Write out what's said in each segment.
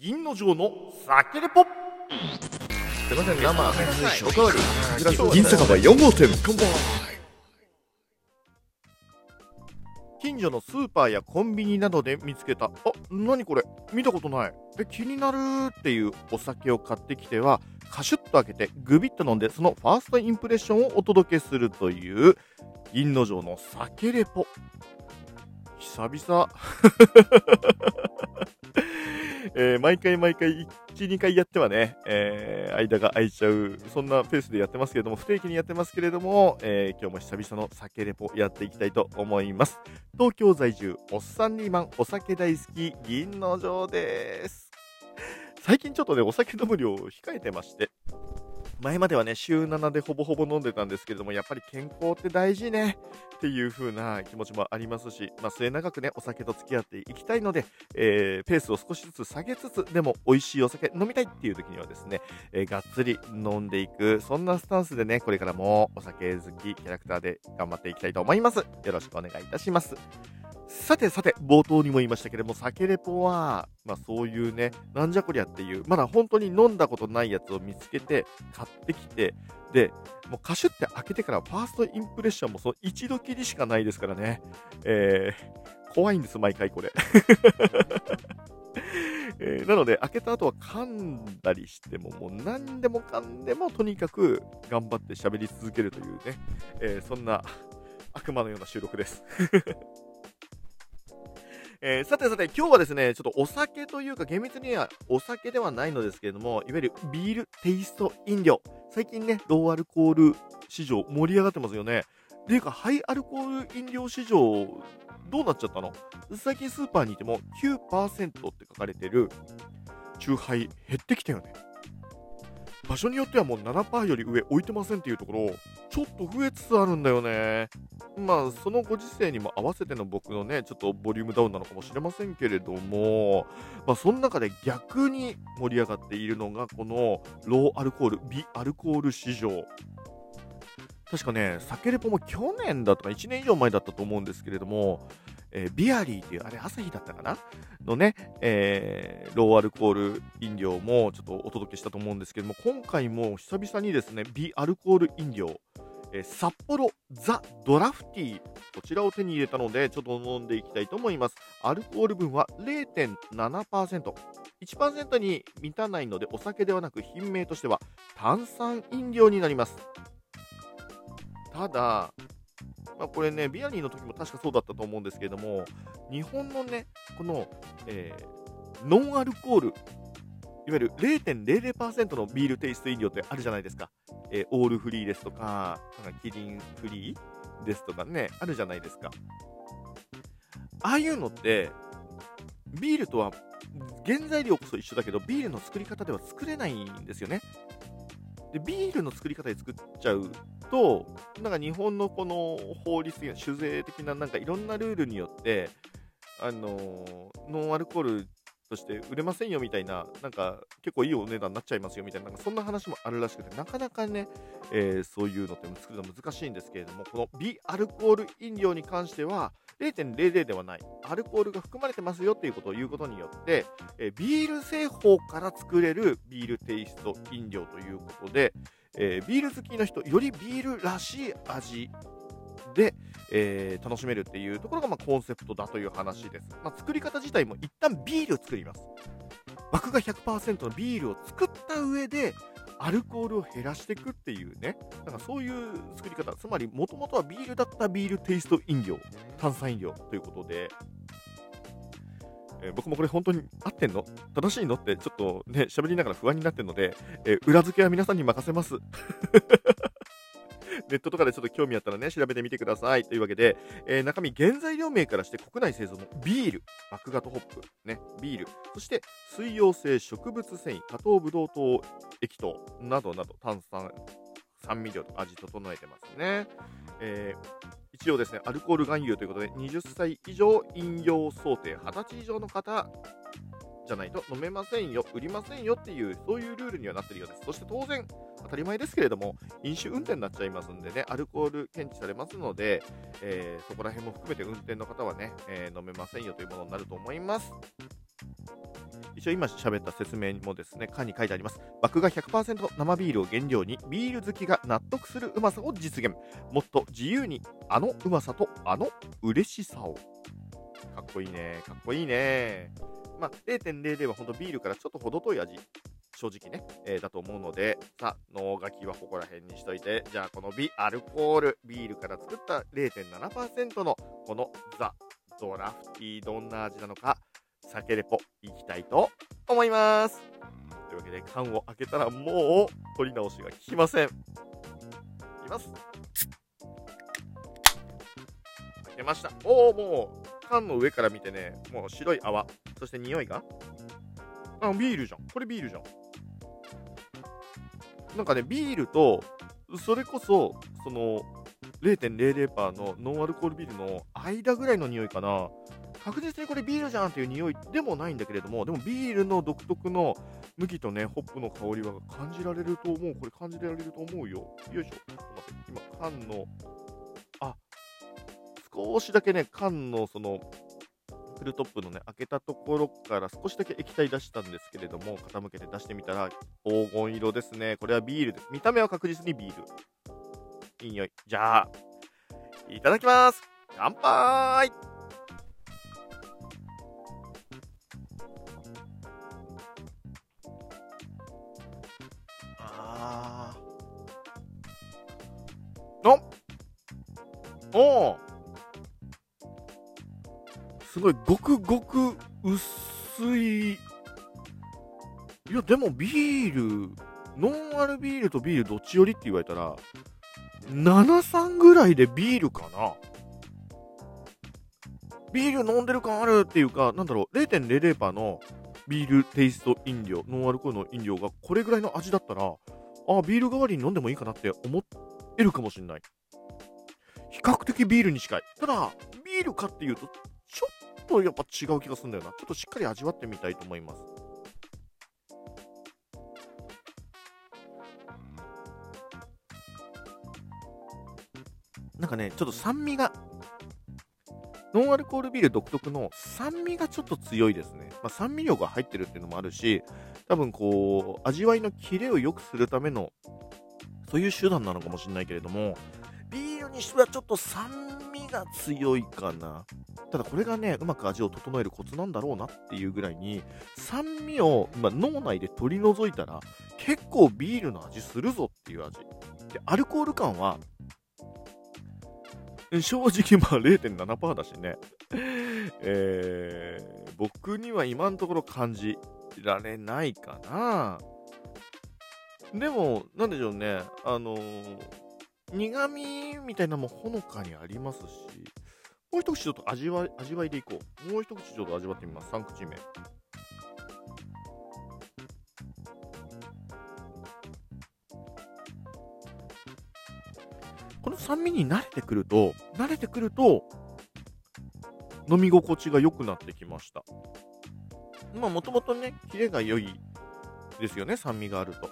銀の城の酒レポ。すいません生おかわり銀酒場4号店近所のスーパーやコンビニなどで見つけた。あ何これ？見たことない。え気になるっていうお酒を買ってきてはカシュッと開けてグビッと飲んでそのファーストインプレッションをお届けするという銀の城の酒レポ。久々 えー毎回毎回1、2回やってはね、えー間が空いちゃう、そんなペースでやってますけれども、不定期にやってますけれども、えー今日も久々の酒レポやっていきたいと思います。東京在住、おっさんリーマン、お酒大好き、銀の城です。最近ちょっとね、お酒飲む量を控えてまして、前まではね、週7でほぼほぼ飲んでたんですけれども、やっぱり健康って大事ねっていう風な気持ちもありますし、まあ、末永くね、お酒と付き合っていきたいので、えーペースを少しずつ下げつつ、でも美味しいお酒飲みたいっていう時にはですね、えーがっつり飲んでいく、そんなスタンスでね、これからもお酒好きキャラクターで頑張っていきたいと思います。よろしくお願いいたします。さてさて、冒頭にも言いましたけれども、酒レポは、まあそういうね、なんじゃこりゃっていう、まだ本当に飲んだことないやつを見つけて、買ってきて、で、もうカシュって開けてからファーストインプレッションもその一度きりしかないですからね。えー、怖いんです、毎回これ。えーなので、開けた後は噛んだりしても、もう何でもかんでもとにかく頑張って喋り続けるというね、えーそんな悪魔のような収録です。えーさてさて、今日はですね、ちょっとお酒というか、厳密にはお酒ではないのですけれども、いわゆるビールテイスト飲料。最近ね、ローアルコール市場盛り上がってますよね。っていうか、ハイアルコール飲料市場、どうなっちゃったの？最近スーパーにいても9%って書かれてる、チューハイ減ってきたよね。場所によってはもう7%より上置いてませんっていうところ、ちょっと増えつつあるんだよね。まあ、そのご時世にも合わせての僕のね、ちょっとボリュームダウンなのかもしれませんけれども、まあ、その中で逆に盛り上がっているのが、このローアルコール、ビアルコール市場。確かね、酒レポも去年だとか1年以上前だったと思うんですけれども、えービアリーっていう、あれ朝日だったかな？のね、えーローアルコール飲料もちょっとお届けしたと思うんですけども、今回も久々にですね、ビアルコール飲料、えー札幌ザ・ドラフティー、こちらを手に入れたので、ちょっと飲んでいきたいと思います。アルコール分は0.7%。1%に満たないので、お酒ではなく品名としては炭酸飲料になります。ただ、まあ、これね、ビアリーの時も確かそうだったと思うんですけれども、日本のね、この、えーノンアルコール、いわゆる0.00%のビールテイスト飲料ってあるじゃないですか。えーオールフリーですとか、なんかキリンフリーですとかね、あるじゃないですか。ああいうのって、ビールとは原材料こそ一緒だけど、ビールの作り方では作れないんですよね。で、ビールの作り方で作っちゃうと、なんか日本のこの法律や酒税的ななんかいろんなルールによって、あのノンアルコールとして売れませんよみたいな、なんか結構いいお値段になっちゃいますよみたいな、なんかそんな話もあるらしくて、なかなかね、えーそういうのって作るの難しいんですけれども、このビアルコール飲料に関しては、0.00ではない、アルコールが含まれてますよっていうことを言うことによって、えビール製法から作れるビールテイスト飲料ということで、えビール好きの人、よりビールらしい味で、えー楽しめるっていうところがまあコンセプトだという話です。まあ、作り方自体も一旦ビールを作ります。麦芽100%のビールを作った上で、アルコールを減らしていくっていうね、なんかそういう作り方、つまりもともとはビールだったビールテイスト飲料、炭酸飲料ということで、えー僕もこれ本当に合ってんの？正しいの？ってちょっとね、喋りながら不安になってるので、えー裏付けは皆さんに任せます。ネットとかでちょっと興味あったらね、調べてみてください。というわけで、えー中身、原材料名からして国内製造のビール、麦芽とホップ、ね、ビール、そして水溶性植物繊維、加糖ブドウ糖液糖。などなど。炭酸、酸味料と味整えてますね。えー一応ですね、アルコール含有ということで、20歳以上飲用想定、20歳以上の方。じゃないと飲めませんよ、売りませんよっていう、そういうルールにはなってるようです。そして当然、当たり前ですけれども、飲酒運転になっちゃいますんでね、アルコール検知されますので、えーそこら辺も含めて運転の方はね、えー飲めませんよというものになると思います。一応今喋った説明もですね、缶に書いてあります。麦芽100%生ビールを原料に、ビール好きが納得するうまさを実現。もっと自由に、あのうまさとあの嬉しさを。かっこいいね。かっこいいね。まあ、0.00は本当ビールからちょっと程遠い味。正直ね、えーだと思うので、さあ、脳書きはここら辺にしといて、じゃあこのビアルコール、ビールから作った0.7%のこのザ・ドラフティーどんな味なのか、酒レポいきたいと思います。というわけで缶を開けたらもう取り直しが効きません。いきます。開けました。おお、もう缶の上から見てね、もう白い泡、そして匂いが、あ、ビールじゃん。これビールじゃん。なんかね、ビールと、それこそ、その、0.00%のノンアルコールビールの間ぐらいの匂いかな。確実にこれビールじゃんっていう匂いでもないんだけれども、でもビールの独特の麦とね、ホップの香りは感じられると思う。これ感じられると思うよ。よいしょ。今、缶の、少しだけね、缶のその、フルトップのね、開けたところから少しだけ液体出したんですけれども、傾けて出してみたら、黄金色ですね。これはビールです。見た目は確実にビール。いい匂い。じゃあ、いただきます。乾杯あー。おおすごい、ごくごく薄い。いや、でもビール、ノンアルビールとビールどっちよりって言われたら、73ぐらいでビールかなビール飲んでる感あるっていうか、なんだろう、0.00%のビールテイスト飲料、ノンアルコールの飲料がこれぐらいの味だったら、あ、ビール代わりに飲んでもいいかなって思えるかもしれない。比較的ビールに近い。ただ、ビールかっていうと、ちょとやっぱ違う気がするんだよな。ちょっとしっかり味わってみたいと思います。なんかね、ちょっと酸味が、ノンアルコールビール独特の酸味がちょっと強いですね。まあ、酸味量が入ってるっていうのもあるし、多分こう、味わいのキレを良くするための、そういう手段なのかもしれないけれども、ビールにしてはちょっと酸味が強いかな。ただこれがね、うまく味を整えるコツなんだろうなっていうぐらいに、酸味を、まあ、脳内で取り除いたら、結構ビールの味するぞっていう味。で、アルコール感は、正直まあ0.7%だしね、えー、僕には今のところ感じられないかな。でも、なんでしょうね、あのー苦味みたいなのもほのかにありますし、もう一口ちょっと味わい、味わいでいこう。もう一口ちょっと味わってみます。3口目。この酸味に慣れてくると、慣れてくると、飲み心地が良くなってきました。まあ、もともとね、キレが良いですよね、酸味があると。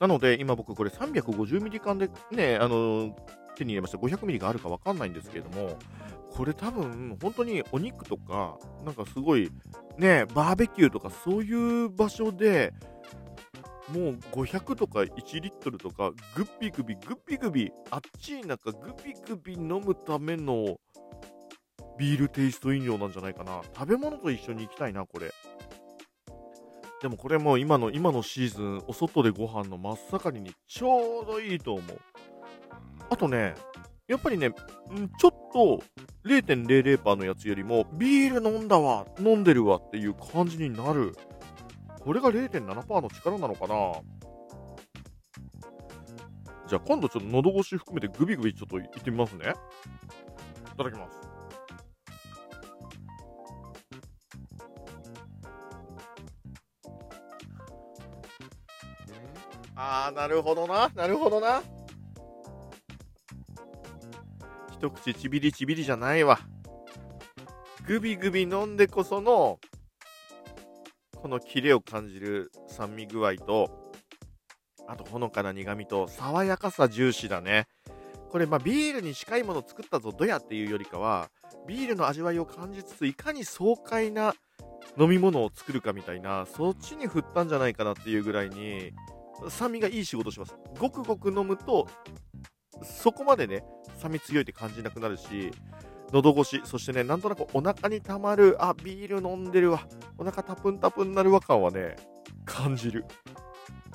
なので、今僕これ350ミリ缶でね、あの手に入れました。500ミリがあるかわかんないんですけれども、これ多分、本当にお肉とか、なんかすごい、ね、バーベキューとかそういう場所で、もう500とか1リットルとか、グッビグビ、グッビグビ、あっちい中グビグビ飲むためのビールテイスト飲料なんじゃないかな。食べ物と一緒に行きたいな、これ。でもこれも今の、今のシーズン、お外でご飯の真っ盛りにちょうどいいと思う。あとね、やっぱりね、ちょっと0.00%のやつよりも、ビール飲んだわ、飲んでるわっていう感じになる。これが0.7%の力なのかなじゃあ今度ちょっと喉越し含めてグビグビちょっといってみますね。いただきます。あー、なるほどな。なるほどな。一口ちびりちびりじゃないわ。グビグビ飲んでこその、このキレを感じる酸味具合と、あとほのかな苦味と、爽やかさ重視だね。これ、まあ、ビールに近いもの作ったぞ、どやっていうよりかは、ビールの味わいを感じつつ、いかに爽快な飲み物を作るかみたいな、そっちに振ったんじゃないかなっていうぐらいに、酸味がいい仕事します。ごくごく飲むと、そこまでね、酸味強いって感じなくなるし、喉越し、そしてね、なんとなくお腹にたまる、あ、ビール飲んでるわ、お腹タプンタプンなるわ感はね、感じる。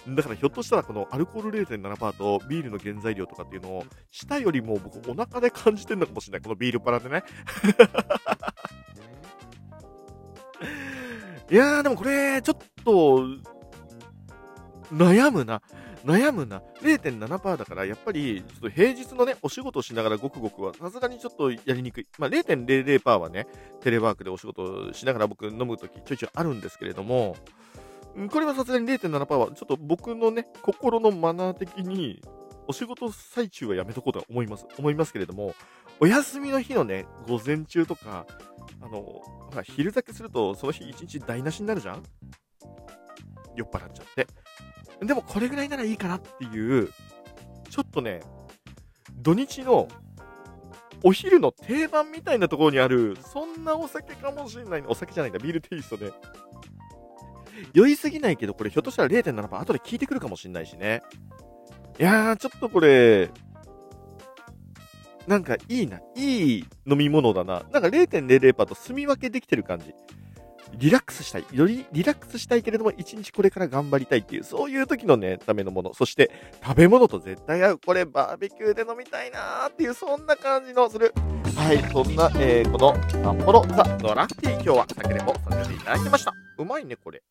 だからひょっとしたらこのアルコール0.7%とビールの原材料とかっていうのを舌よりも僕お腹で感じてるのかもしれないこのビールパラでねいやーでもこれちょっと悩むな悩むな0.7%だからやっぱりちょっと平日のねお仕事をしながらごくごくはさすがにちょっとやりにくいまあ0.00%はねテレワークでお仕事しながら僕飲むときちょいちょいあるんですけれどもこれはさすがに0.7%は、ちょっと僕のね、心のマナー的に、お仕事最中はやめとこうとは思います。思いますけれども、お休みの日のね、午前中とか、あの、ほら、昼酒すると、その日一日台無しになるじゃん？酔っ払っちゃって。でも、これぐらいならいいかなっていう、ちょっとね、土日のお昼の定番みたいなところにある、そんなお酒かもしれない。お酒じゃないんだ、ビールテイストで、ね。酔いすぎないけど、これひょっとしたら0.7%後で効いてくるかもしんないしね。いやー、ちょっとこれ、なんかいいな。いい飲み物だな。なんか0.00%と住み分けできてる感じ。リラックスしたい。よりリラックスしたいけれども、一日これから頑張りたいっていう、そういう時のね、ためのもの。そして、食べ物と絶対合う。これ、バーベキューで飲みたいなーっていう、そんな感じのする。はい、そんな、えー、この、札幌ザ・ドラッティー、今日は酒でもさせていただきました。うまいね、これ。